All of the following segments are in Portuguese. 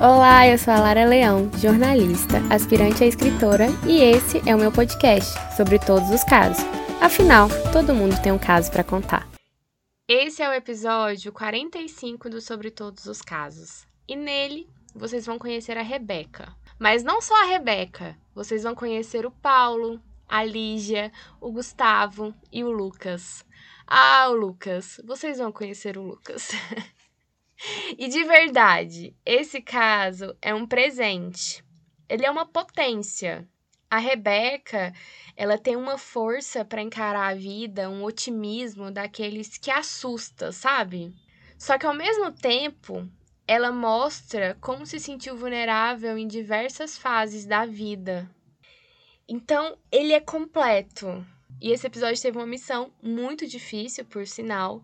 Olá, eu sou a Lara Leão, jornalista, aspirante a escritora, e esse é o meu podcast sobre todos os casos. Afinal, todo mundo tem um caso para contar. Esse é o episódio 45 do Sobre Todos os Casos. E nele vocês vão conhecer a Rebeca. Mas não só a Rebeca, vocês vão conhecer o Paulo, a Lígia, o Gustavo e o Lucas. Ah, o Lucas, vocês vão conhecer o Lucas. e de verdade, esse caso é um presente. Ele é uma potência. A Rebeca, ela tem uma força para encarar a vida, um otimismo daqueles que assusta, sabe? Só que ao mesmo tempo, ela mostra como se sentiu vulnerável em diversas fases da vida. Então, ele é completo. E esse episódio teve uma missão muito difícil, por sinal,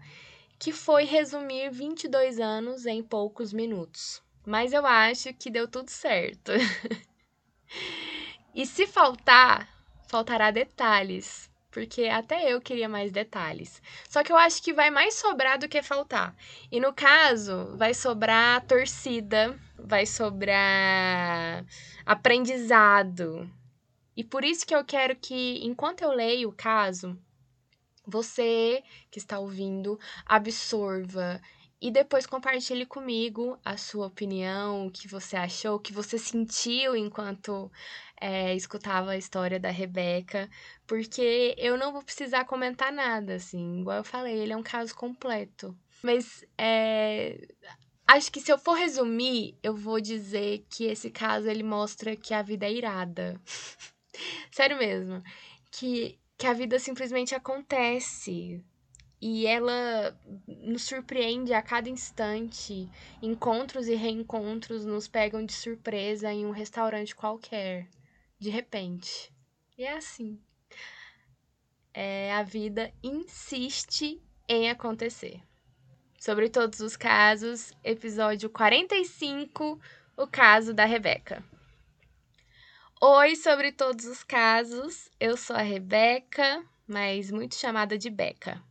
que foi resumir 22 anos em poucos minutos. Mas eu acho que deu tudo certo. e se faltar, faltará detalhes, porque até eu queria mais detalhes. Só que eu acho que vai mais sobrar do que faltar. E no caso, vai sobrar torcida, vai sobrar aprendizado, e por isso que eu quero que, enquanto eu leio o caso, você que está ouvindo absorva e depois compartilhe comigo a sua opinião, o que você achou, o que você sentiu enquanto é, escutava a história da Rebeca, porque eu não vou precisar comentar nada, assim, igual eu falei, ele é um caso completo. Mas é, acho que se eu for resumir, eu vou dizer que esse caso ele mostra que a vida é irada. Sério mesmo. Que, que a vida simplesmente acontece. E ela nos surpreende a cada instante. Encontros e reencontros nos pegam de surpresa em um restaurante qualquer. De repente. E é assim. É, a vida insiste em acontecer. Sobre todos os casos, episódio 45, o caso da Rebeca. Oi sobre todos os casos, eu sou a Rebeca, mas muito chamada de Beca.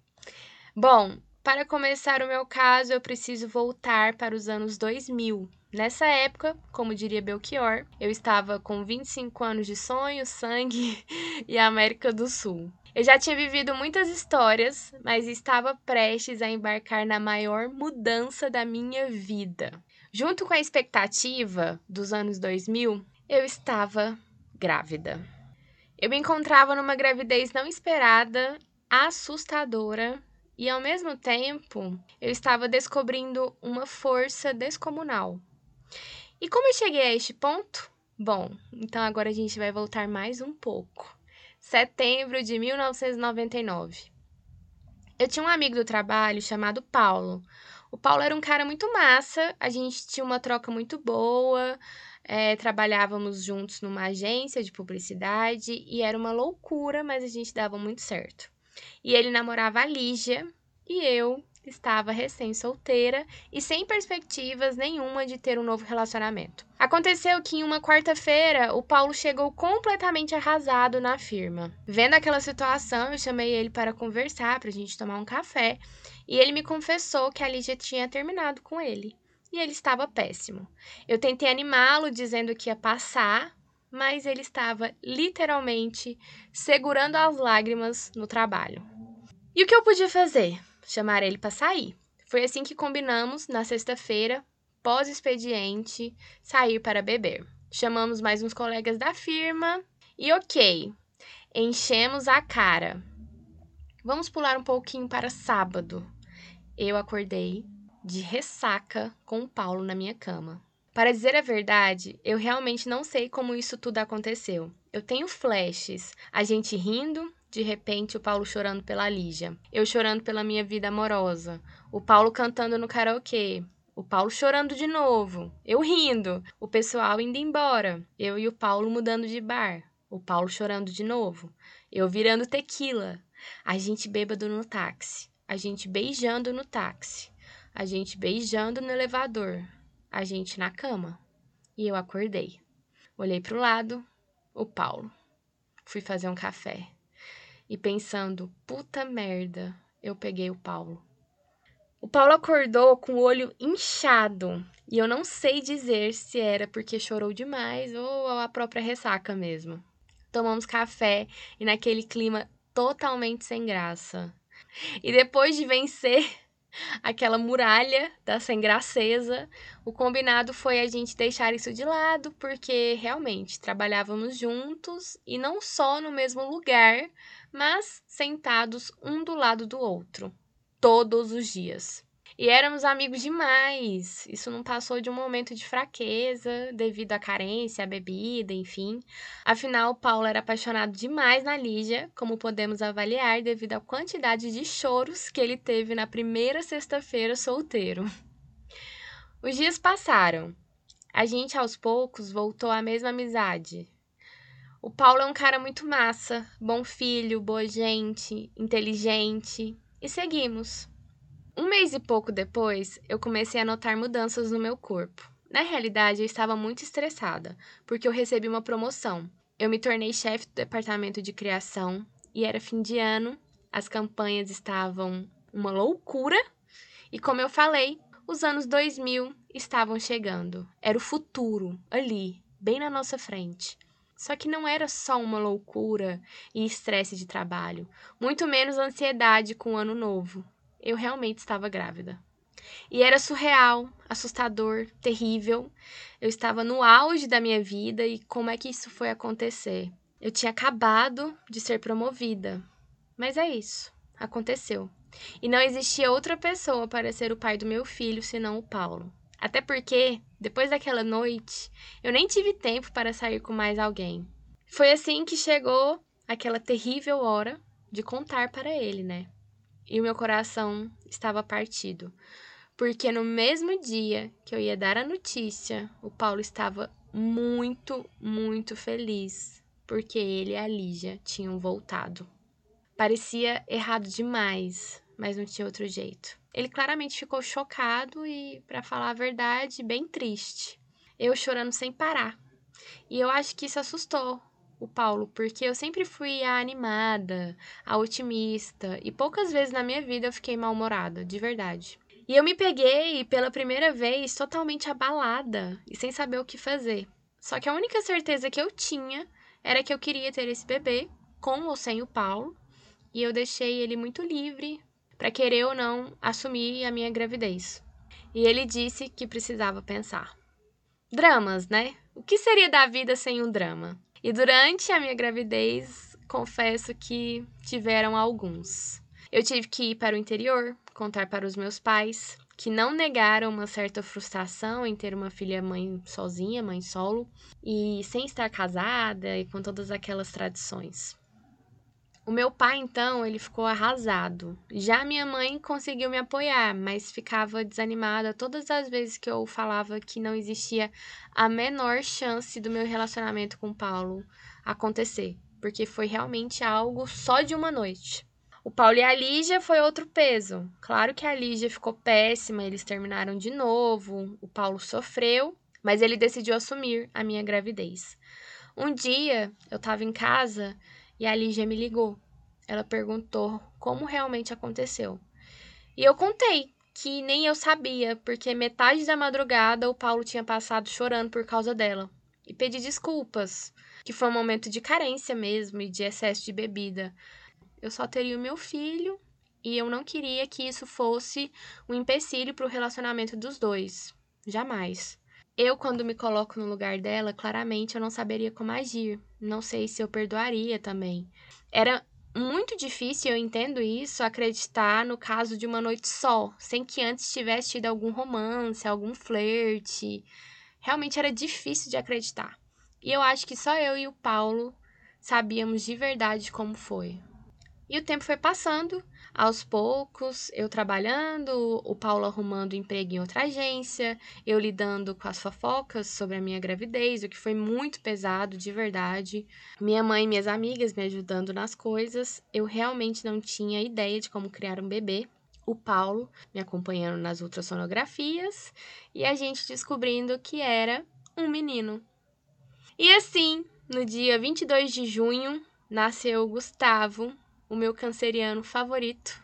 Bom, para começar o meu caso, eu preciso voltar para os anos 2000. Nessa época, como diria Belchior, eu estava com 25 anos de sonho, sangue e América do Sul. Eu já tinha vivido muitas histórias, mas estava prestes a embarcar na maior mudança da minha vida. Junto com a expectativa dos anos 2000, eu estava grávida. Eu me encontrava numa gravidez não esperada, assustadora, e ao mesmo tempo eu estava descobrindo uma força descomunal. E como eu cheguei a este ponto? Bom, então agora a gente vai voltar mais um pouco. Setembro de 1999. Eu tinha um amigo do trabalho chamado Paulo. O Paulo era um cara muito massa, a gente tinha uma troca muito boa, é, trabalhávamos juntos numa agência de publicidade e era uma loucura, mas a gente dava muito certo. E ele namorava a Lígia e eu estava recém-solteira e sem perspectivas nenhuma de ter um novo relacionamento. Aconteceu que em uma quarta-feira o Paulo chegou completamente arrasado na firma. Vendo aquela situação, eu chamei ele para conversar, para a gente tomar um café, e ele me confessou que a Lígia tinha terminado com ele e ele estava péssimo. Eu tentei animá-lo dizendo que ia passar, mas ele estava literalmente segurando as lágrimas no trabalho. E o que eu podia fazer? Chamar ele para sair. Foi assim que combinamos na sexta-feira, pós-expediente, sair para beber. Chamamos mais uns colegas da firma e ok, enchemos a cara. Vamos pular um pouquinho para sábado. Eu acordei de ressaca com o Paulo na minha cama. Para dizer a verdade, eu realmente não sei como isso tudo aconteceu. Eu tenho flashes, a gente rindo, de repente o Paulo chorando pela Lígia, eu chorando pela minha vida amorosa, o Paulo cantando no karaokê, o Paulo chorando de novo, eu rindo, o pessoal indo embora, eu e o Paulo mudando de bar, o Paulo chorando de novo, eu virando tequila, a gente bêbado no táxi, a gente beijando no táxi a gente beijando no elevador, a gente na cama. E eu acordei. Olhei para o lado, o Paulo. Fui fazer um café. E pensando, puta merda, eu peguei o Paulo. O Paulo acordou com o olho inchado e eu não sei dizer se era porque chorou demais ou a própria ressaca mesmo. Tomamos café e naquele clima totalmente sem graça. E depois de vencer aquela muralha da sem graceza, o combinado foi a gente deixar isso de lado, porque realmente trabalhávamos juntos e não só no mesmo lugar, mas sentados um do lado do outro, todos os dias. E éramos amigos demais. Isso não passou de um momento de fraqueza devido à carência, à bebida, enfim. Afinal, Paulo era apaixonado demais na Lígia, como podemos avaliar devido à quantidade de choros que ele teve na primeira sexta-feira solteiro. Os dias passaram. A gente aos poucos voltou à mesma amizade. O Paulo é um cara muito massa, bom filho, boa gente, inteligente. E seguimos. Um mês e pouco depois, eu comecei a notar mudanças no meu corpo. Na realidade, eu estava muito estressada, porque eu recebi uma promoção. Eu me tornei chefe do departamento de criação e era fim de ano, as campanhas estavam uma loucura, e como eu falei, os anos 2000 estavam chegando. Era o futuro, ali, bem na nossa frente. Só que não era só uma loucura e estresse de trabalho, muito menos ansiedade com o ano novo eu realmente estava grávida. E era surreal, assustador, terrível. Eu estava no auge da minha vida e como é que isso foi acontecer? Eu tinha acabado de ser promovida. Mas é isso, aconteceu. E não existia outra pessoa para ser o pai do meu filho senão o Paulo. Até porque, depois daquela noite, eu nem tive tempo para sair com mais alguém. Foi assim que chegou aquela terrível hora de contar para ele, né? E o meu coração estava partido, porque no mesmo dia que eu ia dar a notícia, o Paulo estava muito, muito feliz, porque ele e a Lígia tinham voltado. Parecia errado demais, mas não tinha outro jeito. Ele claramente ficou chocado e, para falar a verdade, bem triste. Eu chorando sem parar. E eu acho que isso assustou o Paulo, porque eu sempre fui a animada, a otimista, e poucas vezes na minha vida eu fiquei mal-humorada, de verdade. E eu me peguei pela primeira vez totalmente abalada e sem saber o que fazer. Só que a única certeza que eu tinha era que eu queria ter esse bebê, com ou sem o Paulo, e eu deixei ele muito livre para querer ou não assumir a minha gravidez. E ele disse que precisava pensar. Dramas, né? O que seria da vida sem um drama? E durante a minha gravidez, confesso que tiveram alguns. Eu tive que ir para o interior, contar para os meus pais, que não negaram uma certa frustração em ter uma filha mãe sozinha, mãe solo, e sem estar casada e com todas aquelas tradições. O meu pai, então, ele ficou arrasado. Já minha mãe conseguiu me apoiar, mas ficava desanimada todas as vezes que eu falava que não existia a menor chance do meu relacionamento com Paulo acontecer, porque foi realmente algo só de uma noite. O Paulo e a Lígia foi outro peso. Claro que a Lígia ficou péssima, eles terminaram de novo, o Paulo sofreu, mas ele decidiu assumir a minha gravidez. Um dia eu estava em casa e a Lígia me ligou. Ela perguntou como realmente aconteceu. E eu contei que nem eu sabia, porque metade da madrugada o Paulo tinha passado chorando por causa dela. E pedi desculpas, que foi um momento de carência mesmo e de excesso de bebida. Eu só teria o meu filho e eu não queria que isso fosse um empecilho para o relacionamento dos dois. Jamais. Eu, quando me coloco no lugar dela, claramente eu não saberia como agir. Não sei se eu perdoaria também. Era muito difícil, eu entendo isso, acreditar no caso de uma noite só, sem que antes tivesse tido algum romance, algum flerte. Realmente era difícil de acreditar. E eu acho que só eu e o Paulo sabíamos de verdade como foi. E o tempo foi passando, aos poucos, eu trabalhando, o Paulo arrumando emprego em outra agência, eu lidando com as fofocas sobre a minha gravidez, o que foi muito pesado, de verdade. Minha mãe e minhas amigas me ajudando nas coisas. Eu realmente não tinha ideia de como criar um bebê. O Paulo me acompanhando nas ultrassonografias e a gente descobrindo que era um menino. E assim, no dia 22 de junho, nasceu Gustavo, o meu canceriano favorito,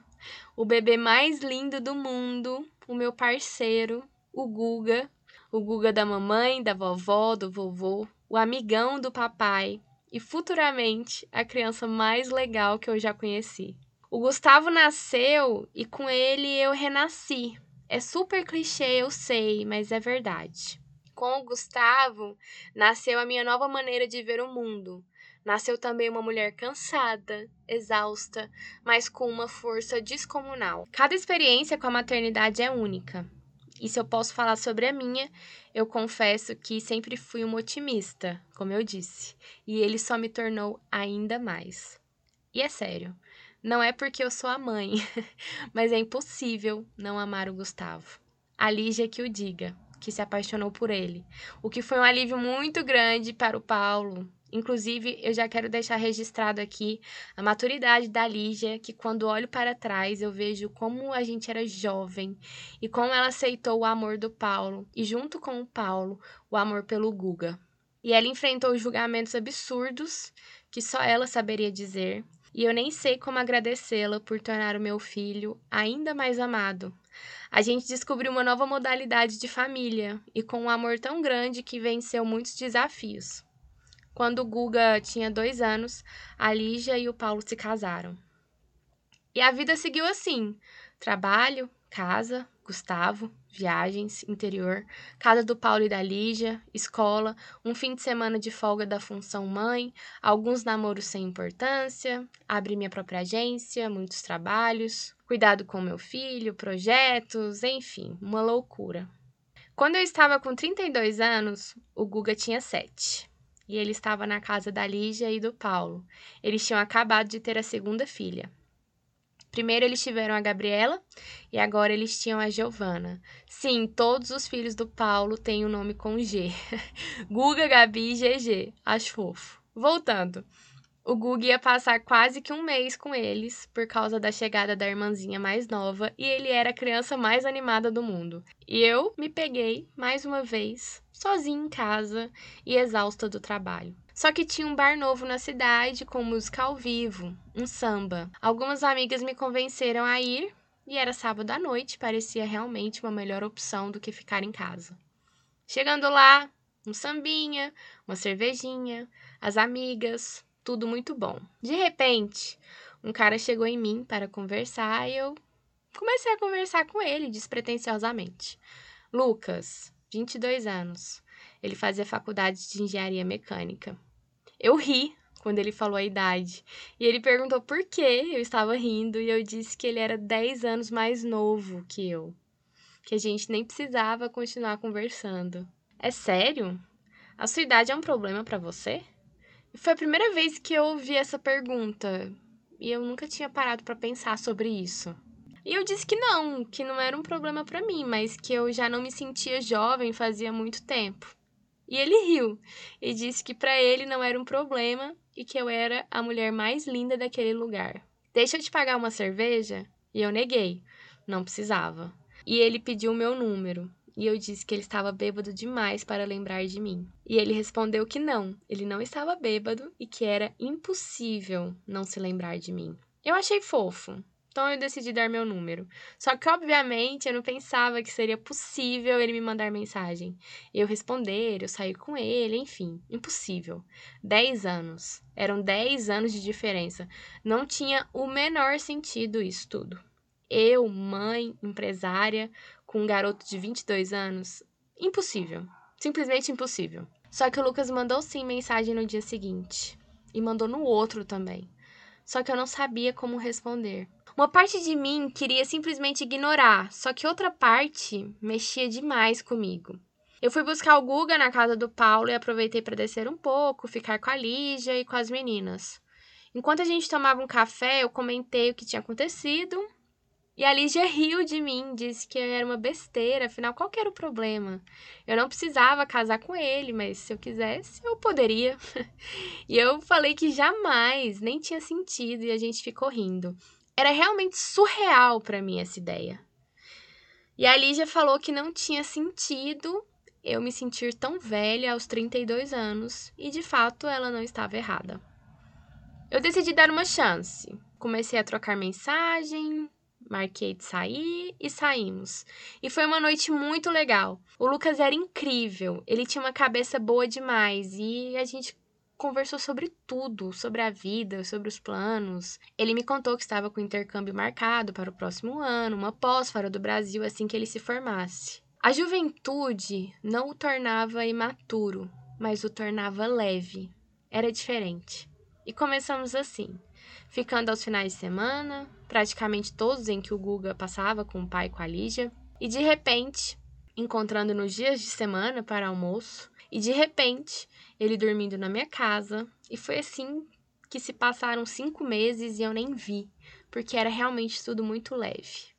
o bebê mais lindo do mundo, o meu parceiro, o Guga, o Guga da mamãe, da vovó, do vovô, o amigão do papai e futuramente a criança mais legal que eu já conheci. O Gustavo nasceu e com ele eu renasci. É super clichê, eu sei, mas é verdade. Com o Gustavo nasceu a minha nova maneira de ver o mundo. Nasceu também uma mulher cansada, exausta, mas com uma força descomunal. Cada experiência com a maternidade é única. E se eu posso falar sobre a minha, eu confesso que sempre fui uma otimista, como eu disse, e ele só me tornou ainda mais. E é sério, não é porque eu sou a mãe, mas é impossível não amar o Gustavo. A Lígia que o diga, que se apaixonou por ele, o que foi um alívio muito grande para o Paulo, Inclusive, eu já quero deixar registrado aqui a maturidade da Lígia, que quando olho para trás eu vejo como a gente era jovem e como ela aceitou o amor do Paulo e, junto com o Paulo, o amor pelo Guga. E ela enfrentou julgamentos absurdos que só ela saberia dizer, e eu nem sei como agradecê-la por tornar o meu filho ainda mais amado. A gente descobriu uma nova modalidade de família e com um amor tão grande que venceu muitos desafios. Quando o Guga tinha dois anos, a Lígia e o Paulo se casaram. E a vida seguiu assim: trabalho, casa, Gustavo, viagens, interior, casa do Paulo e da Lígia, escola, um fim de semana de folga da função mãe, alguns namoros sem importância, abri minha própria agência, muitos trabalhos, cuidado com meu filho, projetos, enfim, uma loucura. Quando eu estava com 32 anos, o Guga tinha 7 e ele estava na casa da Lígia e do Paulo. Eles tinham acabado de ter a segunda filha. Primeiro eles tiveram a Gabriela e agora eles tinham a Giovana. Sim, todos os filhos do Paulo têm o um nome com G. Guga, Gabi e GG. Acho fofo. Voltando. O Gug ia passar quase que um mês com eles por causa da chegada da irmãzinha mais nova e ele era a criança mais animada do mundo. E eu me peguei, mais uma vez, sozinha em casa e exausta do trabalho. Só que tinha um bar novo na cidade com música ao vivo, um samba. Algumas amigas me convenceram a ir e era sábado à noite, parecia realmente uma melhor opção do que ficar em casa. Chegando lá, um sambinha, uma cervejinha, as amigas, tudo muito bom. De repente, um cara chegou em mim para conversar e eu comecei a conversar com ele despretensiosamente. Lucas, 22 anos. Ele fazia faculdade de engenharia mecânica. Eu ri quando ele falou a idade. E ele perguntou por que eu estava rindo e eu disse que ele era 10 anos mais novo que eu. Que a gente nem precisava continuar conversando. É sério? A sua idade é um problema para você? Foi a primeira vez que eu ouvi essa pergunta e eu nunca tinha parado para pensar sobre isso. E eu disse que não, que não era um problema para mim, mas que eu já não me sentia jovem fazia muito tempo. E ele riu e disse que para ele não era um problema e que eu era a mulher mais linda daquele lugar. Deixa eu te pagar uma cerveja? E eu neguei, não precisava. E ele pediu o meu número e eu disse que ele estava bêbado demais para lembrar de mim. E ele respondeu que não, ele não estava bêbado e que era impossível não se lembrar de mim. Eu achei fofo, então eu decidi dar meu número. Só que, obviamente, eu não pensava que seria possível ele me mandar mensagem. Eu responder, eu sair com ele, enfim, impossível. Dez anos. Eram dez anos de diferença. Não tinha o menor sentido isso tudo. Eu, mãe, empresária, com um garoto de 22 anos? Impossível. Simplesmente impossível. Só que o Lucas mandou sim mensagem no dia seguinte. E mandou no outro também. Só que eu não sabia como responder. Uma parte de mim queria simplesmente ignorar, só que outra parte mexia demais comigo. Eu fui buscar o Guga na casa do Paulo e aproveitei para descer um pouco, ficar com a Lígia e com as meninas. Enquanto a gente tomava um café, eu comentei o que tinha acontecido e a Lígia riu de mim, disse que era uma besteira, afinal, qual era o problema? Eu não precisava casar com ele, mas se eu quisesse, eu poderia. e eu falei que jamais, nem tinha sentido, e a gente ficou rindo. Era realmente surreal para mim essa ideia. E a Lígia falou que não tinha sentido eu me sentir tão velha aos 32 anos, e de fato ela não estava errada. Eu decidi dar uma chance. Comecei a trocar mensagem, marquei de sair e saímos. E foi uma noite muito legal. O Lucas era incrível, ele tinha uma cabeça boa demais e a gente conversou sobre tudo, sobre a vida, sobre os planos. Ele me contou que estava com intercâmbio marcado para o próximo ano, uma pós fora do Brasil assim que ele se formasse. A juventude não o tornava imaturo, mas o tornava leve. Era diferente. E começamos assim, ficando aos finais de semana, praticamente todos em que o Guga passava com o pai e com a Lígia, e de repente, encontrando nos dias de semana para almoço, e de repente, ele dormindo na minha casa. E foi assim que se passaram cinco meses e eu nem vi, porque era realmente tudo muito leve.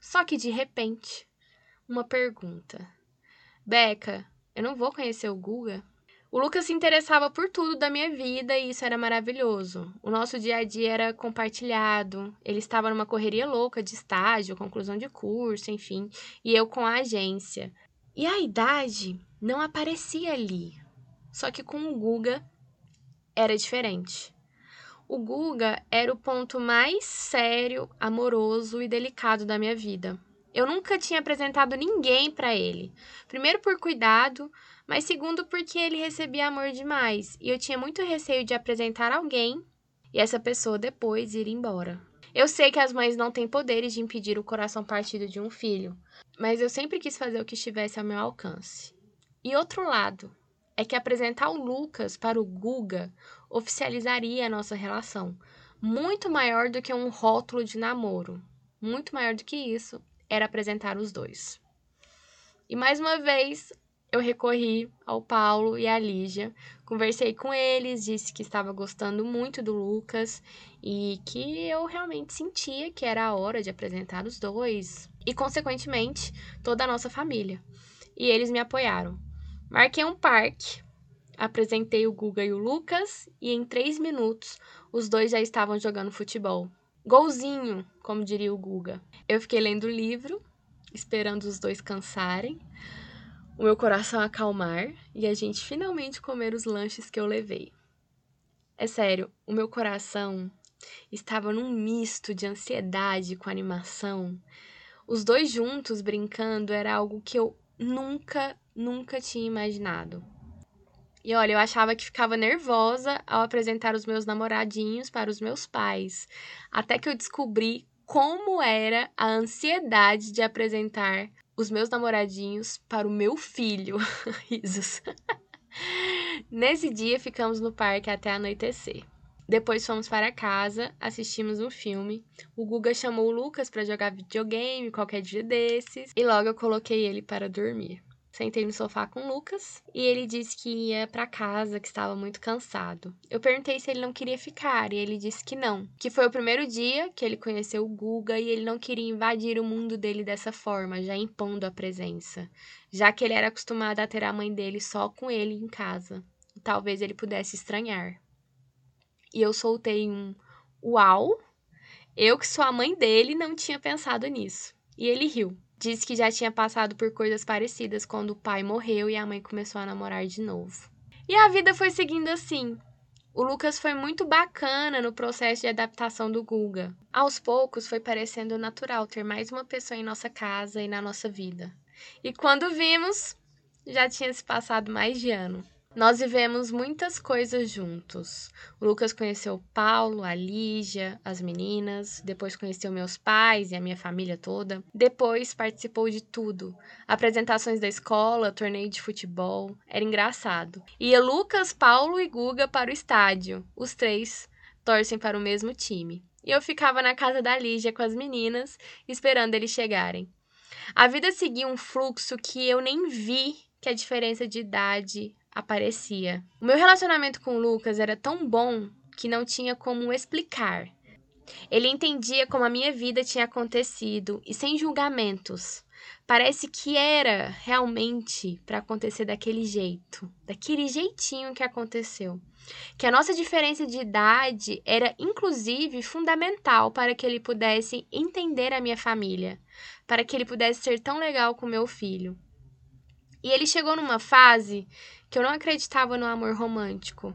Só que de repente, uma pergunta: Beca, eu não vou conhecer o Guga? O Lucas se interessava por tudo da minha vida e isso era maravilhoso. O nosso dia a dia era compartilhado. Ele estava numa correria louca de estágio, conclusão de curso, enfim, e eu com a agência. E a idade não aparecia ali. Só que com o Guga era diferente. O Guga era o ponto mais sério, amoroso e delicado da minha vida. Eu nunca tinha apresentado ninguém para ele. Primeiro por cuidado, mas segundo porque ele recebia amor demais e eu tinha muito receio de apresentar alguém e essa pessoa depois ir embora. Eu sei que as mães não têm poderes de impedir o coração partido de um filho, mas eu sempre quis fazer o que estivesse ao meu alcance. E outro lado é que apresentar o Lucas para o Guga oficializaria a nossa relação, muito maior do que um rótulo de namoro. Muito maior do que isso era apresentar os dois. E mais uma vez, eu recorri ao Paulo e à Lígia, conversei com eles, disse que estava gostando muito do Lucas e que eu realmente sentia que era a hora de apresentar os dois e, consequentemente, toda a nossa família. E eles me apoiaram. Marquei um parque, apresentei o Guga e o Lucas e em três minutos os dois já estavam jogando futebol. Golzinho, como diria o Guga. Eu fiquei lendo o livro, esperando os dois cansarem, o meu coração acalmar e a gente finalmente comer os lanches que eu levei. É sério, o meu coração estava num misto de ansiedade com animação. Os dois juntos brincando era algo que eu nunca nunca tinha imaginado. E olha, eu achava que ficava nervosa ao apresentar os meus namoradinhos para os meus pais, até que eu descobri como era a ansiedade de apresentar os meus namoradinhos para o meu filho. Risos. Nesse dia ficamos no parque até anoitecer. Depois fomos para casa, assistimos um filme. O Guga chamou o Lucas para jogar videogame qualquer dia desses e logo eu coloquei ele para dormir. Sentei no sofá com o Lucas e ele disse que ia para casa, que estava muito cansado. Eu perguntei se ele não queria ficar e ele disse que não, que foi o primeiro dia que ele conheceu o Guga e ele não queria invadir o mundo dele dessa forma, já impondo a presença, já que ele era acostumado a ter a mãe dele só com ele em casa. Talvez ele pudesse estranhar. E eu soltei um uau. Eu que sou a mãe dele não tinha pensado nisso. E ele riu. Disse que já tinha passado por coisas parecidas quando o pai morreu e a mãe começou a namorar de novo. E a vida foi seguindo assim. O Lucas foi muito bacana no processo de adaptação do Guga. Aos poucos foi parecendo natural ter mais uma pessoa em nossa casa e na nossa vida. E quando vimos, já tinha se passado mais de ano. Nós vivemos muitas coisas juntos. O Lucas conheceu o Paulo, a Lígia, as meninas, depois conheceu meus pais e a minha família toda. Depois participou de tudo: apresentações da escola, torneio de futebol. Era engraçado. Ia Lucas, Paulo e Guga para o estádio. Os três torcem para o mesmo time. E eu ficava na casa da Lígia com as meninas, esperando eles chegarem. A vida seguia um fluxo que eu nem vi que a diferença de idade aparecia. O meu relacionamento com o Lucas era tão bom que não tinha como explicar. Ele entendia como a minha vida tinha acontecido e sem julgamentos. Parece que era realmente para acontecer daquele jeito, daquele jeitinho que aconteceu. Que a nossa diferença de idade era inclusive fundamental para que ele pudesse entender a minha família, para que ele pudesse ser tão legal com meu filho. E ele chegou numa fase que eu não acreditava no amor romântico.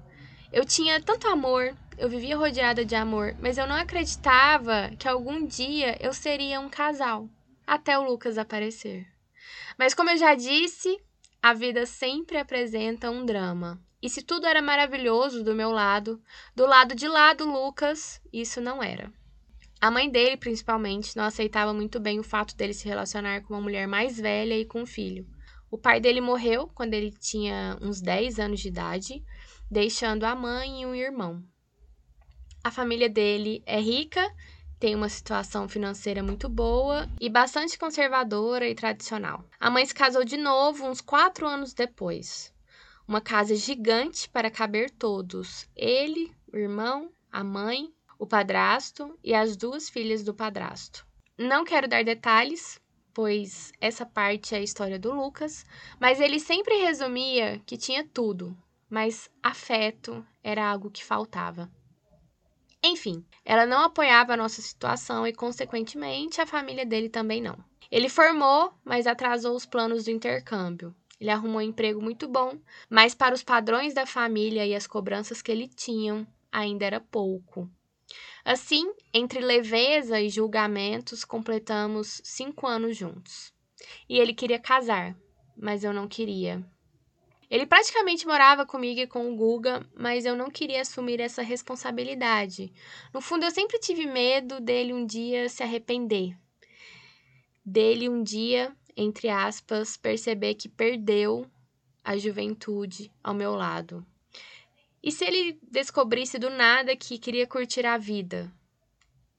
Eu tinha tanto amor eu vivia rodeada de amor, mas eu não acreditava que algum dia eu seria um casal, até o Lucas aparecer. Mas como eu já disse, a vida sempre apresenta um drama. E se tudo era maravilhoso do meu lado, do lado de lá do Lucas, isso não era. A mãe dele, principalmente, não aceitava muito bem o fato dele se relacionar com uma mulher mais velha e com um filho. O pai dele morreu quando ele tinha uns 10 anos de idade, deixando a mãe e um irmão. A família dele é rica, tem uma situação financeira muito boa e bastante conservadora e tradicional. A mãe se casou de novo uns quatro anos depois. Uma casa gigante para caber todos: ele, o irmão, a mãe, o padrasto e as duas filhas do padrasto. Não quero dar detalhes, pois essa parte é a história do Lucas, mas ele sempre resumia que tinha tudo, mas afeto era algo que faltava. Enfim, ela não apoiava a nossa situação e, consequentemente, a família dele também não. Ele formou, mas atrasou os planos do intercâmbio. Ele arrumou um emprego muito bom, mas para os padrões da família e as cobranças que ele tinha, ainda era pouco. Assim, entre leveza e julgamentos, completamos cinco anos juntos. E ele queria casar, mas eu não queria. Ele praticamente morava comigo e com o Guga, mas eu não queria assumir essa responsabilidade. No fundo, eu sempre tive medo dele um dia se arrepender. Dele um dia, entre aspas, perceber que perdeu a juventude ao meu lado. E se ele descobrisse do nada que queria curtir a vida?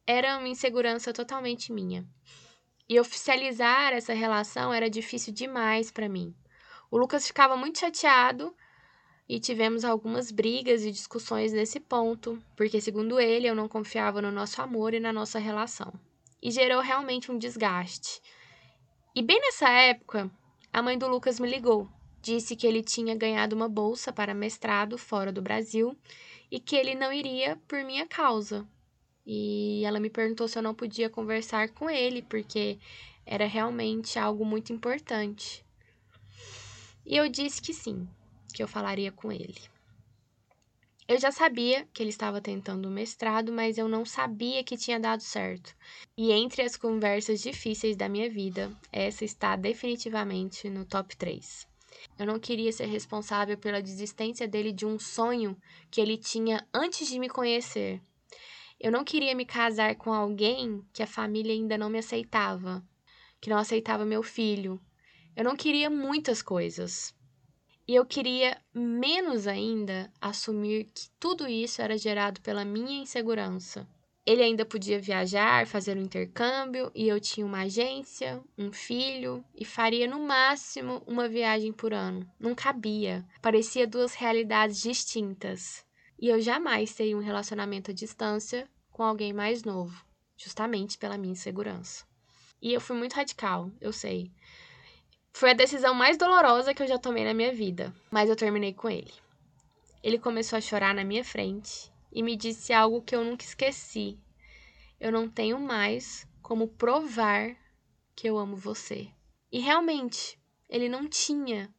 Era uma insegurança totalmente minha. E oficializar essa relação era difícil demais para mim. O Lucas ficava muito chateado e tivemos algumas brigas e discussões nesse ponto, porque, segundo ele, eu não confiava no nosso amor e na nossa relação. E gerou realmente um desgaste. E bem nessa época, a mãe do Lucas me ligou. Disse que ele tinha ganhado uma bolsa para mestrado fora do Brasil e que ele não iria por minha causa. E ela me perguntou se eu não podia conversar com ele, porque era realmente algo muito importante. E eu disse que sim, que eu falaria com ele. Eu já sabia que ele estava tentando o mestrado, mas eu não sabia que tinha dado certo. E entre as conversas difíceis da minha vida, essa está definitivamente no top 3. Eu não queria ser responsável pela desistência dele de um sonho que ele tinha antes de me conhecer. Eu não queria me casar com alguém que a família ainda não me aceitava, que não aceitava meu filho, eu não queria muitas coisas. E eu queria, menos ainda, assumir que tudo isso era gerado pela minha insegurança. Ele ainda podia viajar, fazer um intercâmbio, e eu tinha uma agência, um filho, e faria no máximo uma viagem por ano. Não cabia. Parecia duas realidades distintas. E eu jamais teria um relacionamento à distância com alguém mais novo, justamente pela minha insegurança. E eu fui muito radical, eu sei. Foi a decisão mais dolorosa que eu já tomei na minha vida, mas eu terminei com ele. Ele começou a chorar na minha frente e me disse algo que eu nunca esqueci. Eu não tenho mais como provar que eu amo você. E realmente, ele não tinha.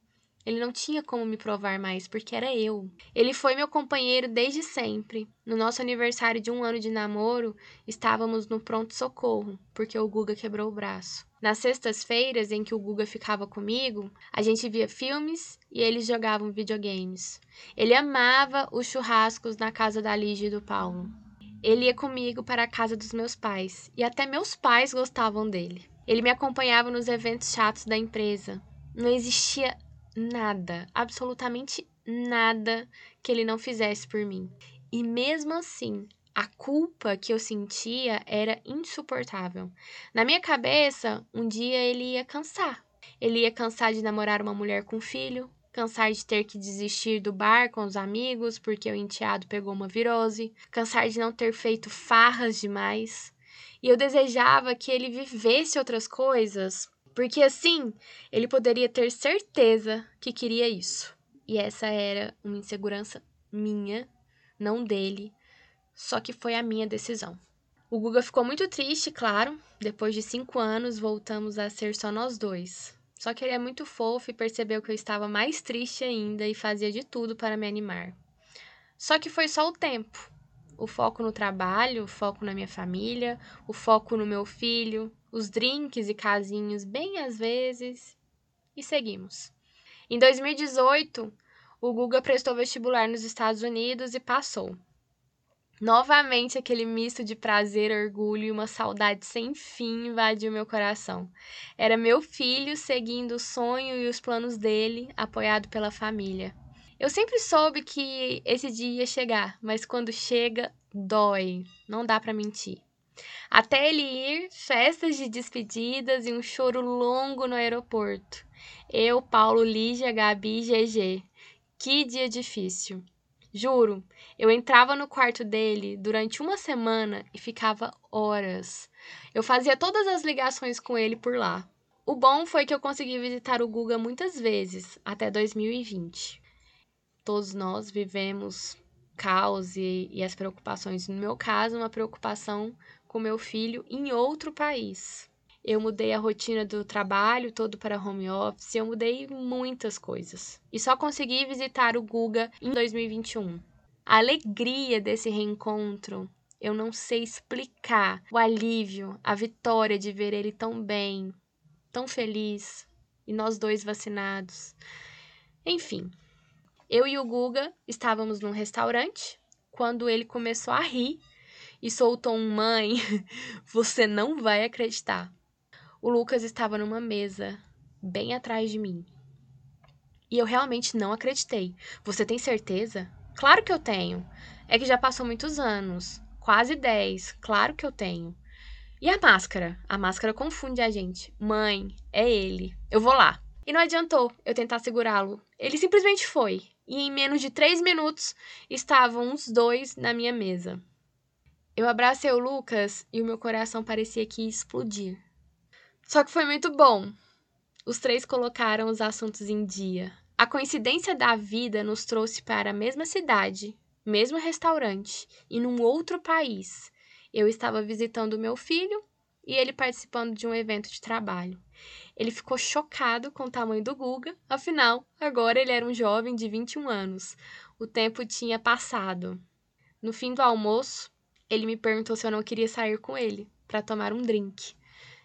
Ele não tinha como me provar mais, porque era eu. Ele foi meu companheiro desde sempre. No nosso aniversário de um ano de namoro, estávamos no pronto-socorro, porque o Guga quebrou o braço. Nas sextas-feiras em que o Guga ficava comigo, a gente via filmes e eles jogavam videogames. Ele amava os churrascos na casa da Lígia e do Paulo. Ele ia comigo para a casa dos meus pais e até meus pais gostavam dele. Ele me acompanhava nos eventos chatos da empresa. Não existia nada, absolutamente nada que ele não fizesse por mim. E mesmo assim, a culpa que eu sentia era insuportável. Na minha cabeça, um dia ele ia cansar. Ele ia cansar de namorar uma mulher com filho, cansar de ter que desistir do bar com os amigos porque o enteado pegou uma virose, cansar de não ter feito farras demais. E eu desejava que ele vivesse outras coisas porque assim ele poderia ter certeza que queria isso. E essa era uma insegurança minha, não dele, só que foi a minha decisão. O Guga ficou muito triste, claro. Depois de cinco anos, voltamos a ser só nós dois. Só que ele é muito fofo e percebeu que eu estava mais triste ainda e fazia de tudo para me animar. Só que foi só o tempo. o foco no trabalho, o foco na minha família, o foco no meu filho, os drinks e casinhos bem às vezes, e seguimos. Em 2018, o Guga prestou vestibular nos Estados Unidos e passou. Novamente aquele misto de prazer, orgulho e uma saudade sem fim invadiu meu coração. Era meu filho seguindo o sonho e os planos dele, apoiado pela família. Eu sempre soube que esse dia ia chegar, mas quando chega, dói. Não dá para mentir. Até ele ir, festas de despedidas e um choro longo no aeroporto. Eu, Paulo, Lígia, Gabi e GG. Que dia difícil. Juro, eu entrava no quarto dele durante uma semana e ficava horas. Eu fazia todas as ligações com ele por lá. O bom foi que eu consegui visitar o Guga muitas vezes, até 2020. Todos nós vivemos caos e, e as preocupações. No meu caso, uma preocupação com meu filho em outro país. Eu mudei a rotina do trabalho todo para home office, eu mudei muitas coisas. E só consegui visitar o Guga em 2021. A alegria desse reencontro, eu não sei explicar. O alívio, a vitória de ver ele tão bem, tão feliz, e nós dois vacinados. Enfim, eu e o Guga estávamos num restaurante quando ele começou a rir e soltou um mãe, você não vai acreditar. O Lucas estava numa mesa bem atrás de mim. E eu realmente não acreditei. Você tem certeza? Claro que eu tenho. É que já passou muitos anos quase 10. Claro que eu tenho. E a máscara? A máscara confunde a gente. Mãe, é ele. Eu vou lá. E não adiantou eu tentar segurá-lo. Ele simplesmente foi. E em menos de três minutos estavam os dois na minha mesa. Eu abracei o Lucas e o meu coração parecia que ia explodir. Só que foi muito bom. Os três colocaram os assuntos em dia. A coincidência da vida nos trouxe para a mesma cidade, mesmo restaurante e num outro país. Eu estava visitando meu filho e ele participando de um evento de trabalho. Ele ficou chocado com o tamanho do Guga, afinal, agora ele era um jovem de 21 anos. O tempo tinha passado. No fim do almoço, ele me perguntou se eu não queria sair com ele para tomar um drink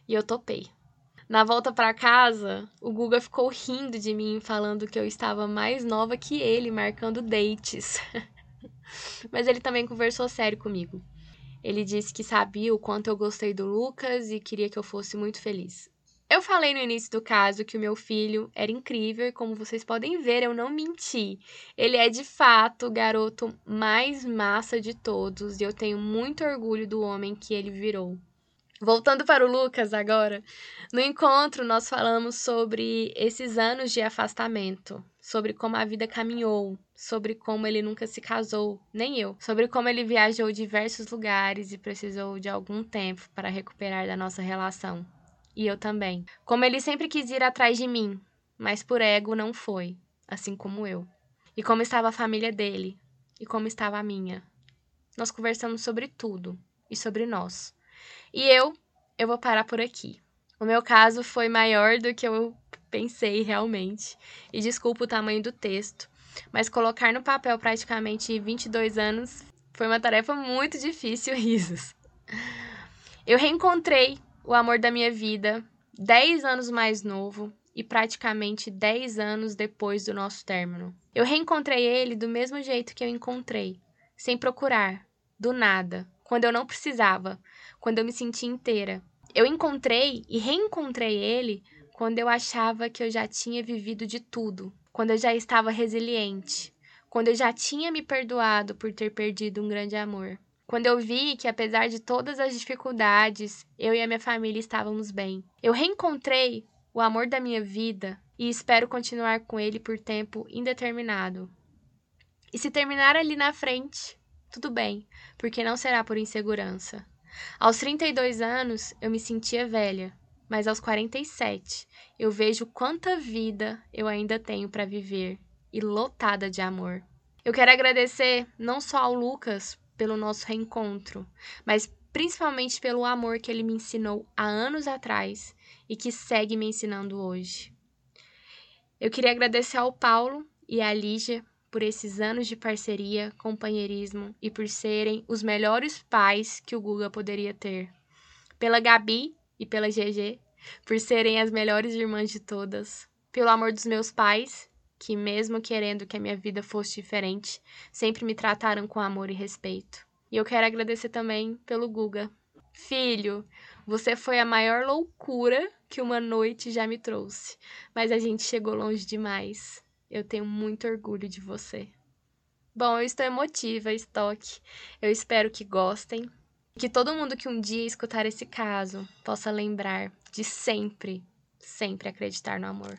e eu topei. Na volta para casa, o Guga ficou rindo de mim, falando que eu estava mais nova que ele, marcando dates. Mas ele também conversou sério comigo. Ele disse que sabia o quanto eu gostei do Lucas e queria que eu fosse muito feliz. Eu falei no início do caso que o meu filho era incrível e, como vocês podem ver, eu não menti. Ele é de fato o garoto mais massa de todos e eu tenho muito orgulho do homem que ele virou. Voltando para o Lucas agora, no encontro nós falamos sobre esses anos de afastamento, sobre como a vida caminhou, sobre como ele nunca se casou, nem eu, sobre como ele viajou diversos lugares e precisou de algum tempo para recuperar da nossa relação. E eu também. Como ele sempre quis ir atrás de mim, mas por ego não foi, assim como eu. E como estava a família dele, e como estava a minha. Nós conversamos sobre tudo e sobre nós. E eu, eu vou parar por aqui. O meu caso foi maior do que eu pensei realmente. E desculpa o tamanho do texto, mas colocar no papel praticamente 22 anos foi uma tarefa muito difícil, risos. Eu reencontrei o amor da minha vida, 10 anos mais novo e praticamente 10 anos depois do nosso término. Eu reencontrei ele do mesmo jeito que eu encontrei, sem procurar, do nada, quando eu não precisava, quando eu me senti inteira. Eu encontrei e reencontrei ele quando eu achava que eu já tinha vivido de tudo, quando eu já estava resiliente, quando eu já tinha me perdoado por ter perdido um grande amor. Quando eu vi que, apesar de todas as dificuldades, eu e a minha família estávamos bem. Eu reencontrei o amor da minha vida e espero continuar com ele por tempo indeterminado. E se terminar ali na frente, tudo bem, porque não será por insegurança. Aos 32 anos, eu me sentia velha, mas aos 47, eu vejo quanta vida eu ainda tenho para viver e lotada de amor. Eu quero agradecer não só ao Lucas pelo nosso reencontro, mas principalmente pelo amor que ele me ensinou há anos atrás e que segue me ensinando hoje. Eu queria agradecer ao Paulo e à Lígia por esses anos de parceria, companheirismo e por serem os melhores pais que o Guga poderia ter. Pela Gabi e pela GG, por serem as melhores irmãs de todas. Pelo amor dos meus pais, que mesmo querendo que a minha vida fosse diferente, sempre me trataram com amor e respeito. E eu quero agradecer também pelo Guga. Filho, você foi a maior loucura que uma noite já me trouxe, mas a gente chegou longe demais. Eu tenho muito orgulho de você. Bom, eu estou emotiva, estoque. Eu espero que gostem. Que todo mundo que um dia escutar esse caso possa lembrar de sempre, sempre acreditar no amor.